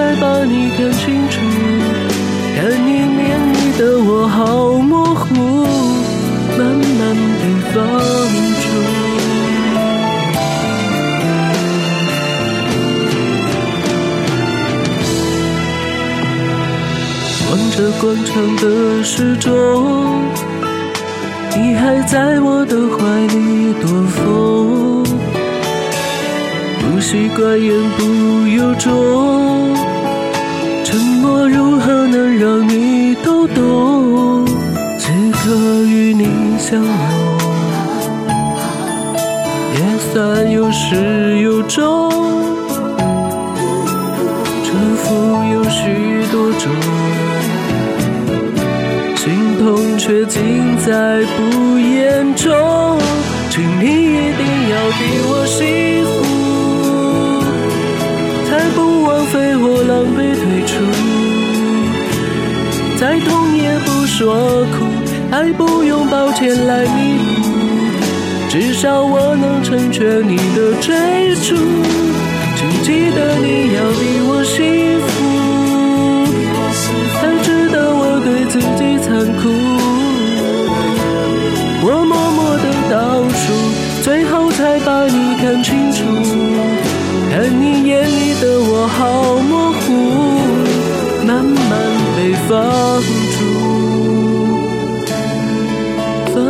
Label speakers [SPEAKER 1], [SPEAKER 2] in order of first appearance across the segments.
[SPEAKER 1] 才把你看清楚。看你眼里的我好模糊，慢慢被放。着广场的时钟，你还在我的怀里躲风。不习惯言不由衷，相拥，也算有始有终。祝福有许多种。心痛却尽在不言中，请你一定要比我幸福，才不枉费我狼狈退出。再痛也不说苦，爱不用抱歉来弥补，至少我能成全你的追逐。请记得你要比我幸福，才值得我对自己残酷。我默默的倒数最后才把你看清楚，看你眼里的我好模糊，慢慢被放逐。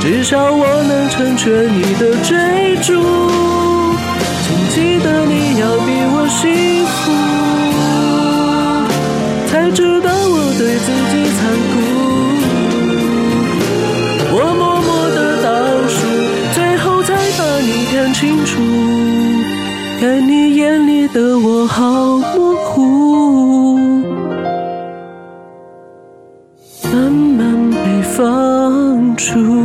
[SPEAKER 1] 至少我能成全你的追逐。请记得你要比我幸福，才知道我对自己残酷。我默默的倒数，最后才把你看清楚。看你眼里的我好模糊。慢慢被放逐。